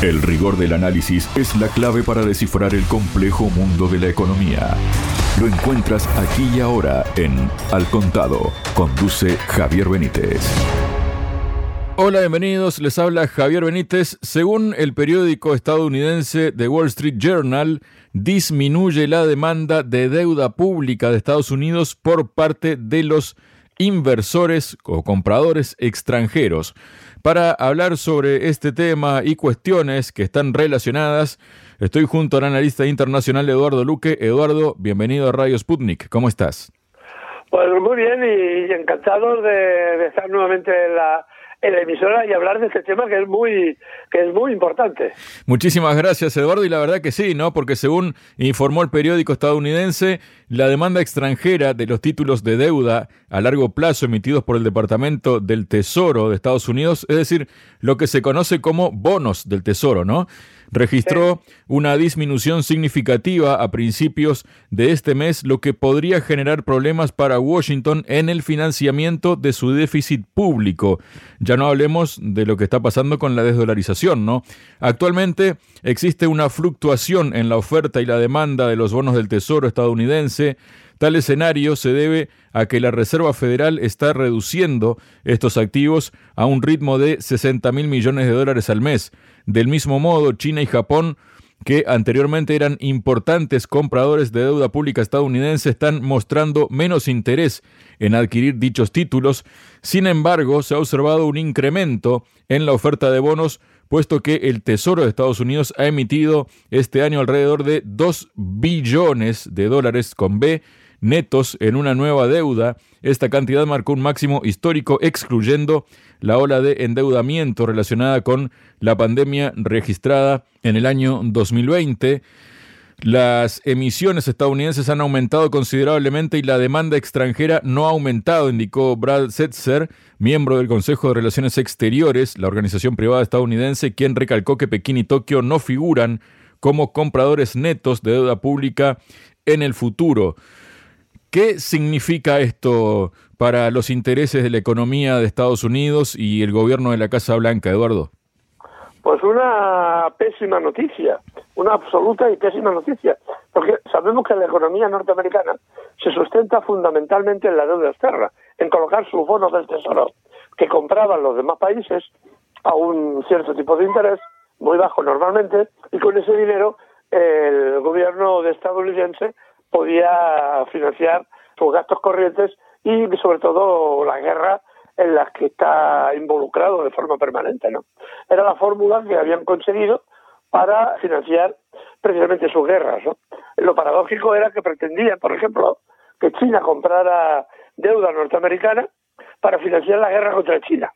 El rigor del análisis es la clave para descifrar el complejo mundo de la economía. Lo encuentras aquí y ahora en Al Contado. Conduce Javier Benítez. Hola, bienvenidos. Les habla Javier Benítez. Según el periódico estadounidense The Wall Street Journal, disminuye la demanda de deuda pública de Estados Unidos por parte de los inversores o compradores extranjeros. Para hablar sobre este tema y cuestiones que están relacionadas, estoy junto al analista internacional Eduardo Luque. Eduardo, bienvenido a Radio Sputnik. ¿Cómo estás? Pues muy bien y, encantado de estar nuevamente en la, en la emisora y hablar de este tema que es muy que es muy importante. Muchísimas gracias, Eduardo, y la verdad que sí, ¿no? Porque según informó el periódico estadounidense, la demanda extranjera de los títulos de deuda a largo plazo emitidos por el Departamento del Tesoro de Estados Unidos, es decir, lo que se conoce como bonos del Tesoro, ¿no? Registró una disminución significativa a principios de este mes, lo que podría generar problemas para Washington en el financiamiento de su déficit público. Ya no hablemos de lo que está pasando con la desdolarización, ¿no? Actualmente existe una fluctuación en la oferta y la demanda de los bonos del Tesoro estadounidense. Tal escenario se debe a que la Reserva Federal está reduciendo estos activos a un ritmo de 60 mil millones de dólares al mes. Del mismo modo, China y Japón que anteriormente eran importantes compradores de deuda pública estadounidense, están mostrando menos interés en adquirir dichos títulos. Sin embargo, se ha observado un incremento en la oferta de bonos, puesto que el Tesoro de Estados Unidos ha emitido este año alrededor de 2 billones de dólares con B netos en una nueva deuda. Esta cantidad marcó un máximo histórico, excluyendo la ola de endeudamiento relacionada con la pandemia registrada en el año 2020. Las emisiones estadounidenses han aumentado considerablemente y la demanda extranjera no ha aumentado, indicó Brad Setzer, miembro del Consejo de Relaciones Exteriores, la organización privada estadounidense, quien recalcó que Pekín y Tokio no figuran como compradores netos de deuda pública en el futuro. ¿Qué significa esto para los intereses de la economía de Estados Unidos y el gobierno de la Casa Blanca, Eduardo? Pues una pésima noticia, una absoluta y pésima noticia, porque sabemos que la economía norteamericana se sustenta fundamentalmente en la deuda externa, en colocar sus bonos del tesoro que compraban los demás países a un cierto tipo de interés, muy bajo normalmente, y con ese dinero el gobierno de estadounidense podía financiar sus gastos corrientes y sobre todo la guerra en la que está involucrado de forma permanente, ¿no? Era la fórmula que habían conseguido para financiar precisamente sus guerras. Lo paradójico era que pretendían, por ejemplo, que China comprara deuda norteamericana para financiar la guerra contra China,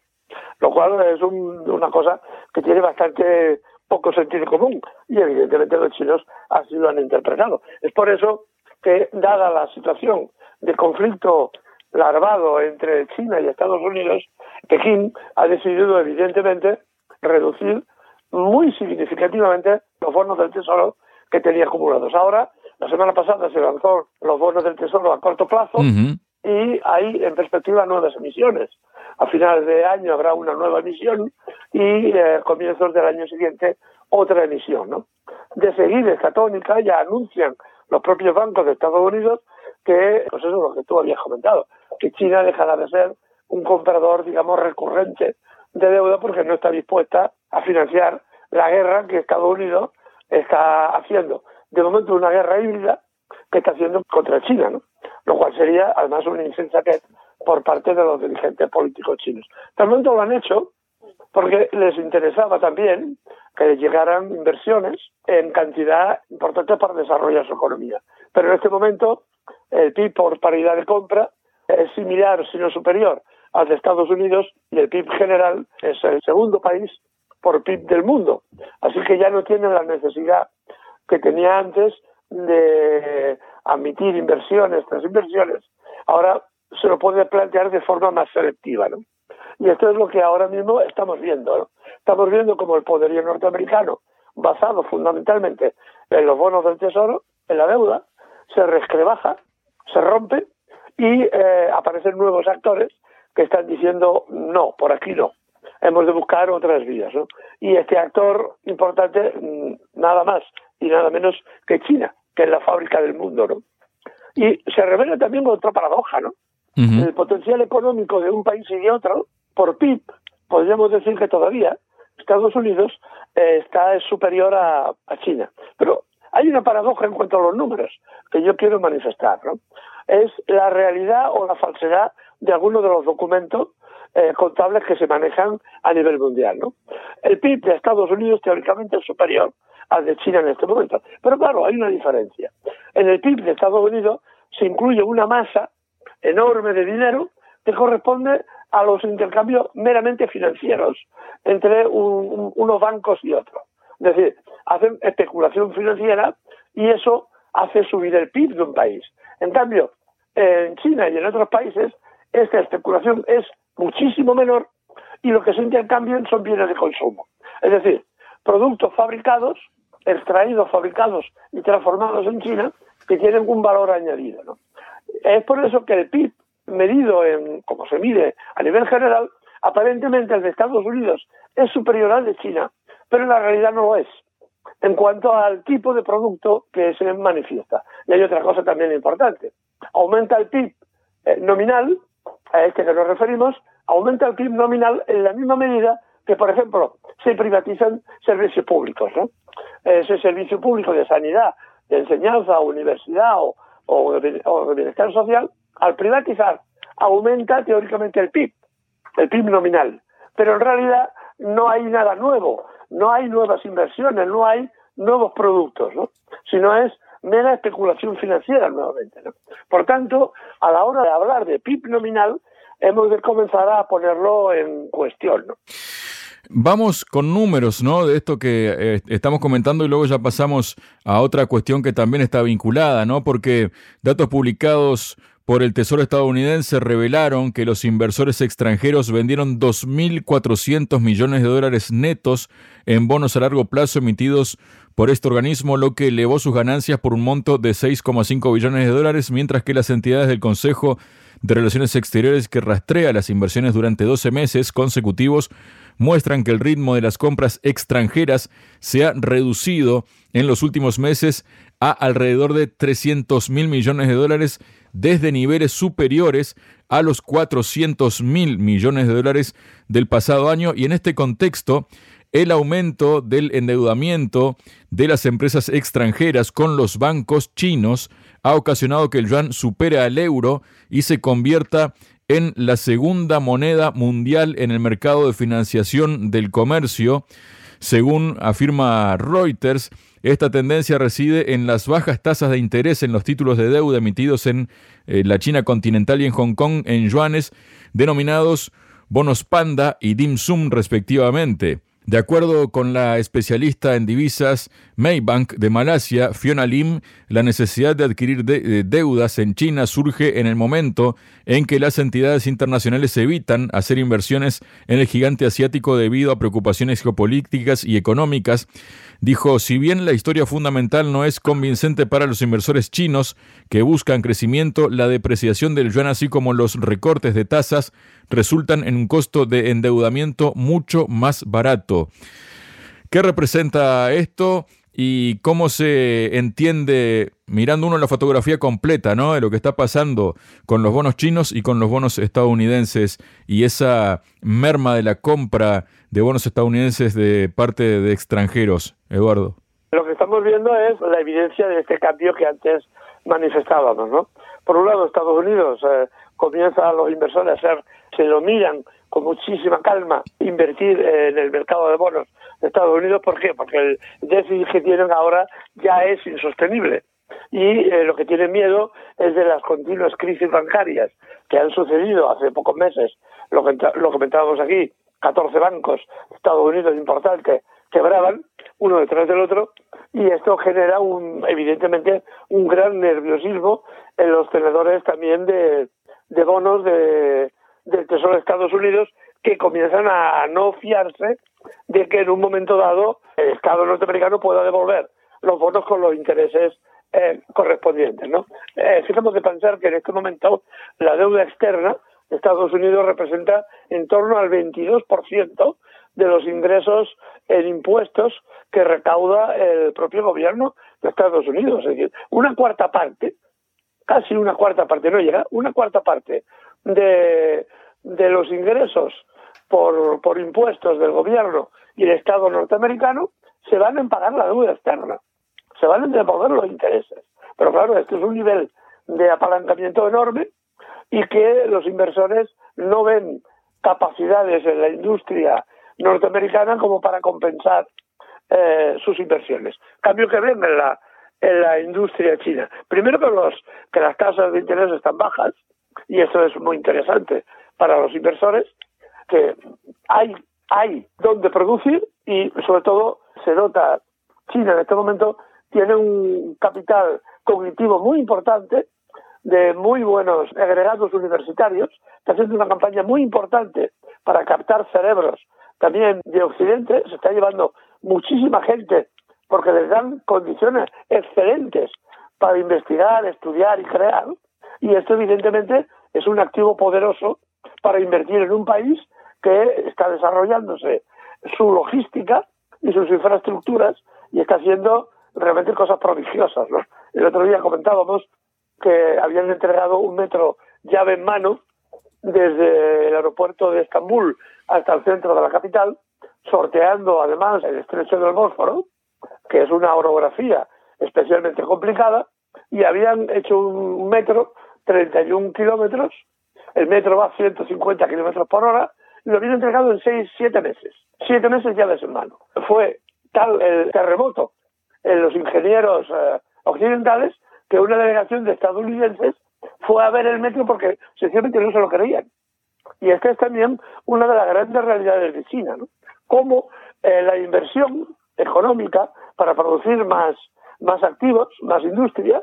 lo cual es una cosa que tiene bastante poco sentido común y evidentemente los chinos así lo han interpretado. Es por eso que, dada la situación de conflicto larvado entre China y Estados Unidos, Pekín ha decidido, evidentemente, reducir muy significativamente los bonos del Tesoro que tenía acumulados. Ahora, la semana pasada se lanzó los bonos del Tesoro a corto plazo y hay en perspectiva nuevas emisiones. A finales de año habrá una nueva emisión y eh, a comienzos del año siguiente otra emisión. ¿no? De seguir esta tónica ya anuncian los propios bancos de Estados Unidos que, pues eso es lo que tú habías comentado, que China dejará de ser un comprador, digamos, recurrente de deuda porque no está dispuesta a financiar la guerra que Estados Unidos está haciendo. De momento una guerra híbrida que está haciendo contra China, ¿no? Lo cual sería además una insensatez por parte de los dirigentes políticos chinos. Momento lo han hecho porque les interesaba también que llegaran inversiones en cantidad importante para desarrollar su economía. Pero en este momento el PIB por paridad de compra es similar, si no superior, al de Estados Unidos y el PIB general es el segundo país por PIB del mundo. Así que ya no tiene la necesidad que tenía antes de admitir inversiones tras inversiones. Ahora se lo puede plantear de forma más selectiva, ¿no? Y esto es lo que ahora mismo estamos viendo. ¿no? Estamos viendo como el poderío norteamericano, basado fundamentalmente en los bonos del tesoro, en la deuda, se rescrebaja, se rompe y eh, aparecen nuevos actores que están diciendo no, por aquí no. hemos de buscar otras vías. ¿no? Y este actor importante, mm, nada más y nada menos que China, que es la fábrica del mundo. ¿no? Y se revela también otra paradoja, ¿no? El potencial económico de un país y de otro, por PIB, podríamos decir que todavía Estados Unidos eh, está superior a, China. Pero hay una paradoja en cuanto a los números que yo quiero manifestar, ¿no? Es la realidad o la falsedad de algunos de los documentos eh, contables que se manejan a nivel mundial, ¿no? El PIB de Estados Unidos teóricamente es superior al de China en este momento. Pero claro, hay una diferencia. En el PIB de Estados Unidos se incluye una masa enorme de dinero que corresponde a los intercambios meramente financieros entre unos bancos y otros. Es decir, hacen especulación financiera y eso hace subir el PIB de un país. En cambio, en China y en otros países, esta especulación es muchísimo menor y lo que se intercambian son bienes de consumo. Es decir, productos fabricados, extraídos, fabricados y transformados en China que tienen un valor añadido. Es por eso que el PIB, medido en como se mide a nivel general, aparentemente el de Estados Unidos es superior al de China, pero en la realidad no lo es en cuanto al tipo de producto que se manifiesta. Y hay otra cosa también importante. Aumenta el PIB eh, nominal, a este que nos referimos, aumenta el PIB nominal en la misma medida que, por ejemplo, se privatizan servicios públicos. ¿no? Ese servicio público de sanidad, de enseñanza, universidad o, o, de bienestar social, al privatizar, aumenta teóricamente el PIB, el PIB nominal. Pero en realidad no hay nada nuevo, no hay nuevas inversiones, no hay nuevos productos, ¿no? sino es mera especulación financiera nuevamente. ¿no? Por tanto, a la hora de hablar de PIB nominal, hemos de comenzar a ponerlo en cuestión. ¿no? Vamos con números, ¿no? De esto que eh, estamos comentando y luego ya pasamos a otra cuestión que también está vinculada, ¿no? Porque datos publicados por el Tesoro estadounidense revelaron que los inversores extranjeros vendieron 2.400 millones de dólares netos en bonos a largo plazo emitidos por este organismo, lo que elevó sus ganancias por un monto de 6,5 billones de dólares, mientras que las entidades del Consejo de Relaciones Exteriores que rastrea las inversiones durante 12 meses consecutivos muestran que el ritmo de las compras extranjeras se ha reducido en los últimos meses a alrededor de 300 mil millones de dólares desde niveles superiores a los 400 mil millones de dólares del pasado año y en este contexto el aumento del endeudamiento de las empresas extranjeras con los bancos chinos ha ocasionado que el yuan supere al euro y se convierta en la segunda moneda mundial en el mercado de financiación del comercio. Según afirma Reuters, esta tendencia reside en las bajas tasas de interés en los títulos de deuda emitidos en eh, la China continental y en Hong Kong en yuanes, denominados bonos panda y dim sum respectivamente. De acuerdo con la especialista en divisas Maybank de Malasia, Fiona Lim, la necesidad de adquirir deudas en China surge en el momento en que las entidades internacionales evitan hacer inversiones en el gigante asiático debido a preocupaciones geopolíticas y económicas. Dijo, si bien la historia fundamental no es convincente para los inversores chinos que buscan crecimiento, la depreciación del yuan así como los recortes de tasas resultan en un costo de endeudamiento mucho más barato. ¿Qué representa esto? Y cómo se entiende mirando uno la fotografía completa, ¿no? De lo que está pasando con los bonos chinos y con los bonos estadounidenses y esa merma de la compra de bonos estadounidenses de parte de extranjeros, Eduardo. Lo que estamos viendo es la evidencia de este cambio que antes manifestábamos, ¿no? Por un lado, Estados Unidos eh, comienza a los inversores a ser, se lo miran con muchísima calma, invertir en el mercado de bonos de Estados Unidos. ¿Por qué? Porque el déficit que tienen ahora ya es insostenible. Y eh, lo que tienen miedo es de las continuas crisis bancarias que han sucedido hace pocos meses. Lo, que, lo comentábamos aquí, 14 bancos de Estados Unidos importantes quebraban uno detrás del otro y esto genera un evidentemente un gran nerviosismo en los tenedores también de, de bonos de, del Tesoro de Estados Unidos que comienzan a no fiarse de que en un momento dado el Estado norteamericano pueda devolver los bonos con los intereses eh, correspondientes. ¿no? Eh, fijemos de pensar que en este momento la deuda externa Estados Unidos representa en torno al 22% de los ingresos en impuestos que recauda el propio gobierno de Estados Unidos. Es decir, una cuarta parte, casi una cuarta parte, no llega, una cuarta parte de, los ingresos por, impuestos del gobierno y el Estado norteamericano se van en pagar la deuda externa, se van en devolver los intereses. Pero claro, esto es un nivel de apalancamiento enorme y que los inversores no ven capacidades en la industria norteamericana como para compensar eh, sus inversiones. Cambio que ven en la, en la industria china. Primero que, los, que las tasas de interés están bajas, y eso es muy interesante para los inversores, que hay, hay donde producir y sobre todo se nota, China en este momento tiene un capital cognitivo muy importante de muy buenos agregados universitarios, está haciendo una campaña muy importante para captar cerebros también de Occidente, se está llevando muchísima gente porque les dan condiciones excelentes para investigar, estudiar y crear, y esto evidentemente es un activo poderoso para invertir en un país que está desarrollándose su logística y sus infraestructuras y está haciendo realmente cosas prodigiosas. ¿no? El otro día comentábamos que habían entregado un metro llave en mano desde el aeropuerto de Estambul hasta el centro de la capital, sorteando además el estrecho del Bósforo, que es una orografía especialmente complicada, y habían hecho un metro, 31 kilómetros, el metro va a 150 kilómetros por hora, y lo habían entregado en 6, 7 meses. 7 meses llaves en mano. Fue tal el terremoto en los ingenieros eh, occidentales que una delegación de estadounidenses fue a ver el metro porque sencillamente no se lo creían. Y esta es también una de las grandes realidades de China, ¿no? Cómo eh, la inversión económica para producir más, más activos, más industria,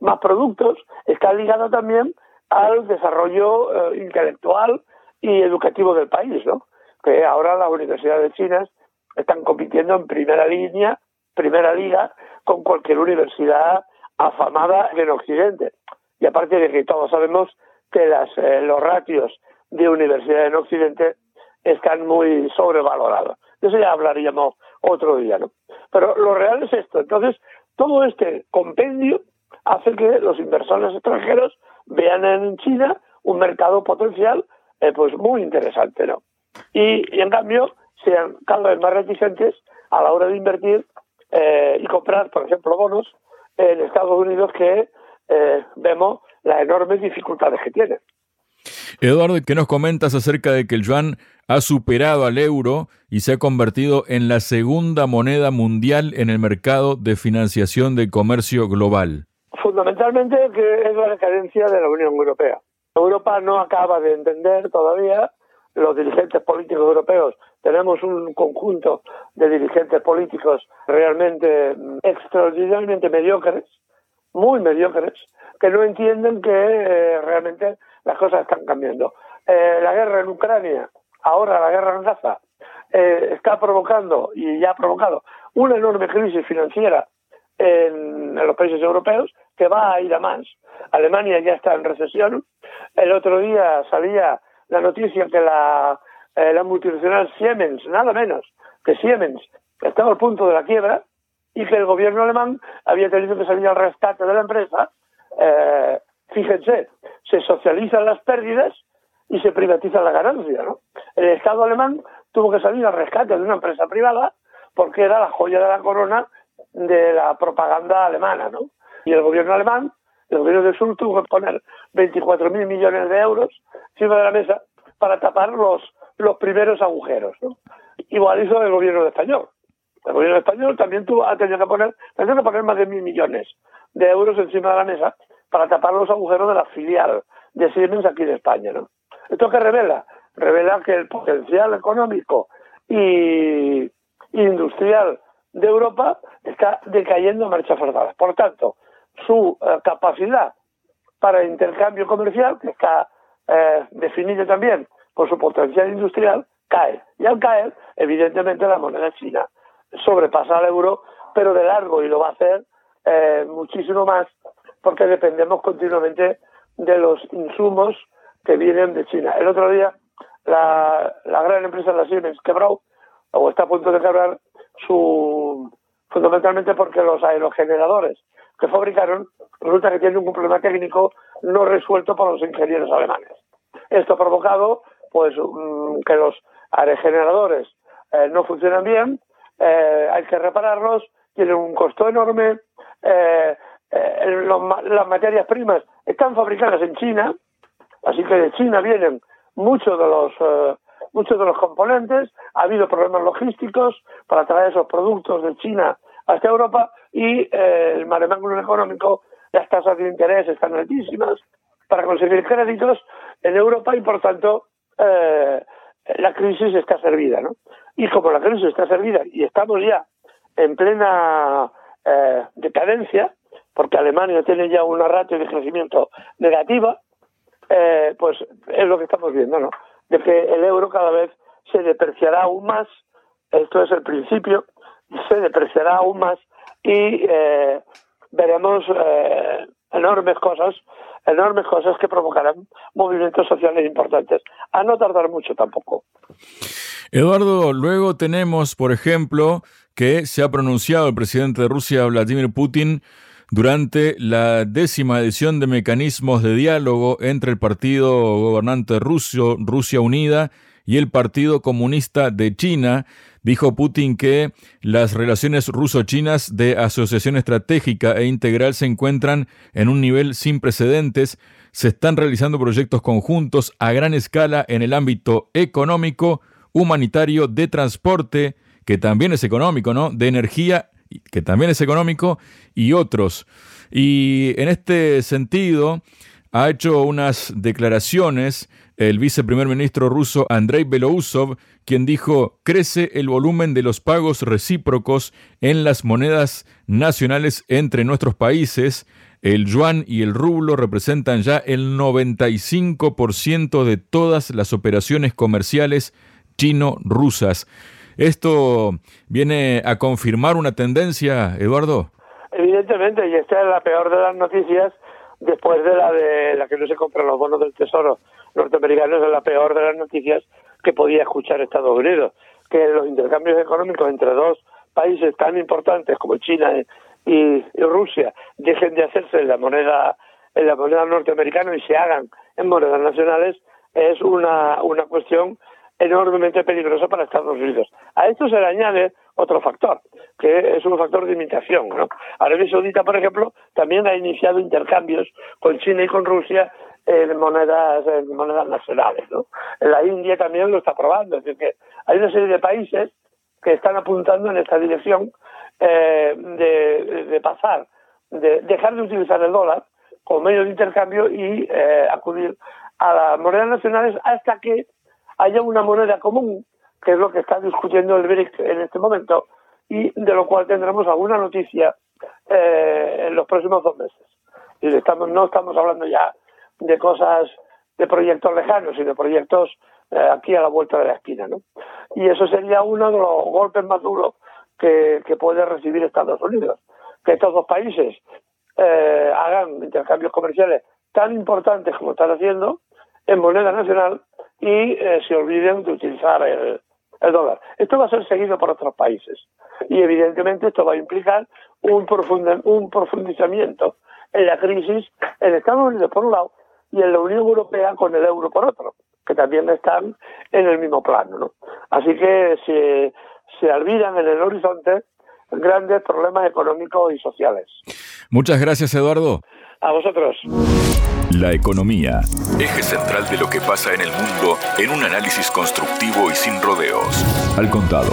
más productos, está ligada también al desarrollo eh, intelectual y educativo del país, ¿no? Que ahora las universidades chinas están compitiendo en primera línea, primera liga, con cualquier universidad afamada en Occidente. Y aparte de que todos sabemos que las, eh, los ratios de universidad en Occidente están muy sobrevalorados. De eso ya hablaríamos otro día, ¿no? Pero lo real es esto. Entonces, todo este compendio hace que los inversores extranjeros vean en China un mercado potencial eh, pues muy interesante, ¿no? Y, en cambio sean cada vez más reticentes a la hora de invertir eh, y comprar, por ejemplo, bonos en Estados Unidos que eh, vemos las enormes dificultades que tienen. Eduardo, ¿qué nos comentas acerca de que el yuan ha superado al euro y se ha convertido en la segunda moneda mundial en el mercado de financiación de comercio global? Fundamentalmente que es la decadencia de la Unión Europea. Europa no acaba de entender todavía, los dirigentes políticos europeos, tenemos un conjunto de dirigentes políticos realmente extraordinariamente mediocres, muy mediocres, que no entienden que eh, realmente las cosas están cambiando. Eh, la guerra en Ucrania, ahora la guerra en Gaza, eh, está provocando y ya ha provocado una enorme crisis financiera en, los países europeos que va a ir a más. Alemania ya está en recesión. El otro día salía la noticia que la, la multinacional Siemens, nada menos que Siemens, estaba al punto de la quiebra y que el gobierno alemán había tenido que salir al rescate de la empresa. Eh, fíjense, se socializan las pérdidas y se privatiza la ganancia. ¿no? El Estado alemán tuvo que salir al rescate de una empresa privada porque era la joya de la corona de la propaganda alemana. ¿no? Y el gobierno alemán, el gobierno del sur, tuvo que poner 24.000 millones de euros encima de la mesa para tapar los, los primeros agujeros. ¿no? Igual hizo el gobierno español. El gobierno español también tuvo, ha tenido que poner, tenido que poner más de mil millones de euros encima de la mesa para tapar los agujeros de la filial de Siemens aquí en España. ¿no? ¿Esto qué revela? Revela que el potencial económico y industrial de Europa está decayendo a marcha forzada. Por tanto, su eh, capacidad para intercambio comercial, que está eh, definida también por su potencial industrial, cae. Y al caer, evidentemente, la moneda china sobrepasa al euro, pero de largo y lo va a hacer eh, muchísimo más porque dependemos continuamente de los insumos que vienen de China. El otro día, la, la gran empresa de la Siemens quebró, o está a punto de quebrar, su, fundamentalmente porque los aerogeneradores que fabricaron resulta que tienen un problema técnico no resuelto por los ingenieros alemanes. Esto ha provocado pues mm, que los aerogeneradores eh, no funcionan bien, eh, hay que repararlos, tienen un costo enorme, eh, las materias primas están fabricadas en China, así que de China vienen muchos de los muchos de los componentes, ha habido problemas logísticos para traer esos productos de China hasta Europa y el maremáculo económico, las tasas de interés están altísimas para conseguir créditos en Europa y por tanto eh, la crisis está servida, ¿no? Y como la crisis está servida y estamos ya en plena eh, decadencia, porque Alemania tiene ya una ratio de crecimiento negativa, eh, pues es lo que estamos viendo, ¿no? De que el euro cada vez se depreciará aún más, esto es el principio, se depreciará aún más y eh, veremos eh, enormes cosas, enormes cosas que provocarán movimientos sociales importantes. A no tardar mucho tampoco. Eduardo, luego tenemos, por ejemplo, que se ha pronunciado el presidente de Rusia, Vladimir Putin, durante la décima edición de mecanismos de diálogo entre el partido gobernante ruso, Rusia Unida, y el Partido Comunista de China, dijo Putin que las relaciones ruso-chinas de asociación estratégica e integral se encuentran en un nivel sin precedentes, se están realizando proyectos conjuntos a gran escala en el ámbito económico, humanitario, de transporte, que también es económico, ¿no? De energía, que también es económico, y otros. Y en este sentido, ha hecho unas declaraciones el viceprimer ministro ruso Andrei Belousov, quien dijo, crece el volumen de los pagos recíprocos en las monedas nacionales entre nuestros países. El yuan y el rublo representan ya el 95% de todas las operaciones comerciales chino-rusas. ¿Esto viene a confirmar una tendencia, Eduardo? Evidentemente, y esta es la peor de las noticias después de la de la que no se compran los bonos del Tesoro norteamericanos, es la peor de las noticias que podía escuchar Estados Unidos, que los intercambios económicos entre dos países tan importantes como China y, Rusia dejen de hacerse en la moneda en la moneda norteamericana y se hagan en monedas nacionales es una, una cuestión enormemente peligrosa para Estados Unidos. A esto se le añade otro factor, que es un factor de imitación. Arabia Saudita, por ejemplo, también ha iniciado intercambios con China y con Rusia en monedas, en monedas nacionales. ¿no? La India también lo está probando. Es decir, que hay una serie de países que están apuntando en esta dirección eh, de, de, pasar, de dejar de utilizar el dólar como medio de intercambio y eh, acudir a las monedas nacionales hasta que haya una moneda común, que es lo que está discutiendo el BRIC en este momento, y de lo cual tendremos alguna noticia eh, en los próximos dos meses. Y estamos, no estamos hablando ya de cosas, de proyectos lejanos, sino proyectos eh, aquí a la vuelta de la esquina. ¿no? Y eso sería uno de los golpes más duros que, que puede recibir Estados Unidos. Que estos dos países eh, hagan intercambios comerciales tan importantes como están haciendo en moneda nacional y eh, se olviden de utilizar el, dólar. Esto va a ser seguido por otros países y evidentemente esto va a implicar un, un profundizamiento en la crisis en Estados Unidos por un lado y en la Unión Europea con el euro por otro, que también están en el mismo plano. ¿no? Así que se, se olvidan en el horizonte grandes problemas económicos y sociales. Muchas gracias, Eduardo. A vosotros. La economía. Eje central de lo que pasa en el mundo en un análisis constructivo y sin rodeos. Al contado.